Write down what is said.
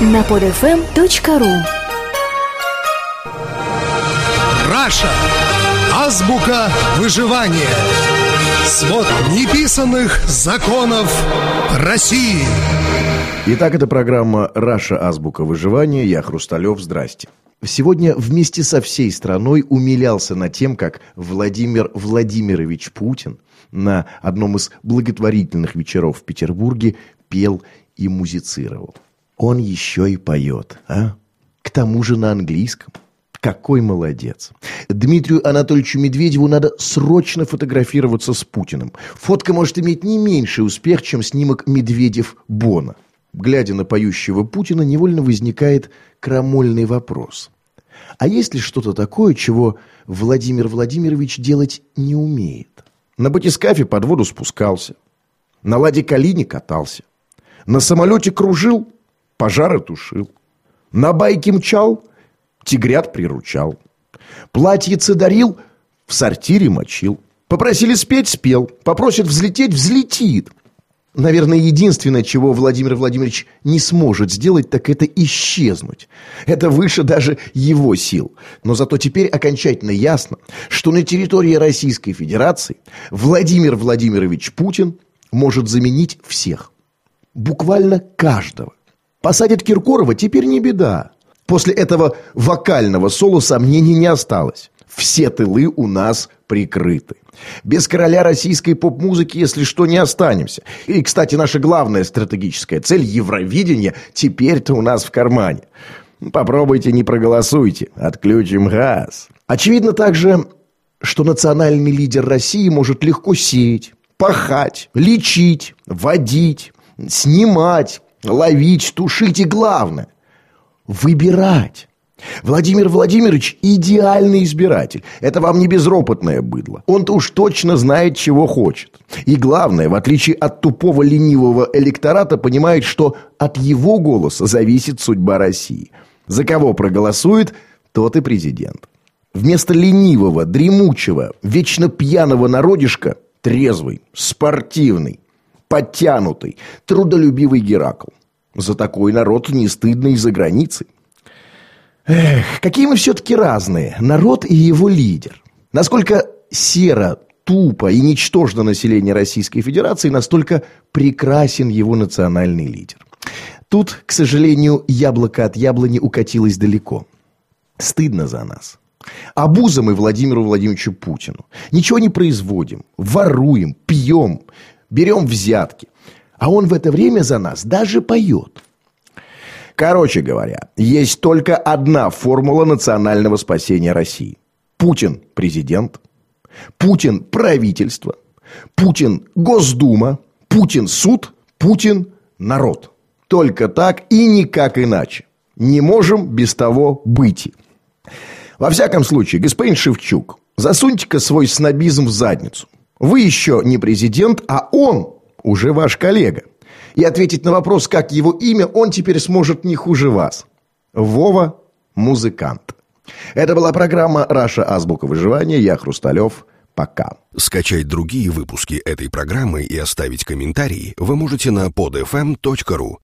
на podfm.ru Раша. Азбука выживания. Свод неписанных законов России. Итак, это программа «Раша. Азбука выживания». Я Хрусталев. Здрасте. Сегодня вместе со всей страной умилялся над тем, как Владимир Владимирович Путин на одном из благотворительных вечеров в Петербурге пел и музицировал. Он еще и поет, а? К тому же на английском. Какой молодец. Дмитрию Анатольевичу Медведеву надо срочно фотографироваться с Путиным. Фотка может иметь не меньший успех, чем снимок Медведев-Бона. Глядя на поющего Путина, невольно возникает крамольный вопрос. А есть ли что-то такое, чего Владимир Владимирович делать не умеет? На батискафе под воду спускался. На ладе Калине катался. На самолете кружил, пожары тушил. На байке мчал, тигрят приручал. Платьице дарил, в сортире мочил. Попросили спеть – спел. Попросят взлететь – взлетит. Наверное, единственное, чего Владимир Владимирович не сможет сделать, так это исчезнуть. Это выше даже его сил. Но зато теперь окончательно ясно, что на территории Российской Федерации Владимир Владимирович Путин может заменить всех. Буквально каждого. Посадят Киркорова, теперь не беда. После этого вокального соло сомнений не осталось. Все тылы у нас прикрыты. Без короля российской поп-музыки, если что, не останемся. И, кстати, наша главная стратегическая цель – Евровидение – теперь-то у нас в кармане. Попробуйте, не проголосуйте. Отключим газ. Очевидно также, что национальный лидер России может легко сеять, пахать, лечить, водить, снимать, ловить, тушить и, главное, выбирать. Владимир Владимирович – идеальный избиратель. Это вам не безропотное быдло. Он-то уж точно знает, чего хочет. И главное, в отличие от тупого ленивого электората, понимает, что от его голоса зависит судьба России. За кого проголосует, тот и президент. Вместо ленивого, дремучего, вечно пьяного народишка – трезвый, спортивный, подтянутый, трудолюбивый Геракл. За такой народ не стыдно и за границей. Эх, какие мы все-таки разные, народ и его лидер. Насколько серо, тупо и ничтожно население Российской Федерации, настолько прекрасен его национальный лидер. Тут, к сожалению, яблоко от яблони укатилось далеко. Стыдно за нас. Обуза мы Владимиру Владимировичу Путину. Ничего не производим, воруем, пьем, берем взятки. А он в это время за нас даже поет. Короче говоря, есть только одна формула национального спасения России. Путин – президент, Путин – правительство, Путин – Госдума, Путин – суд, Путин – народ. Только так и никак иначе. Не можем без того быть. Во всяком случае, господин Шевчук, засуньте-ка свой снобизм в задницу. Вы еще не президент, а он уже ваш коллега – и ответить на вопрос, как его имя, он теперь сможет не хуже вас. Вова – музыкант. Это была программа «Раша. Азбука выживания». Я Хрусталев. Пока. Скачать другие выпуски этой программы и оставить комментарии вы можете на podfm.ru.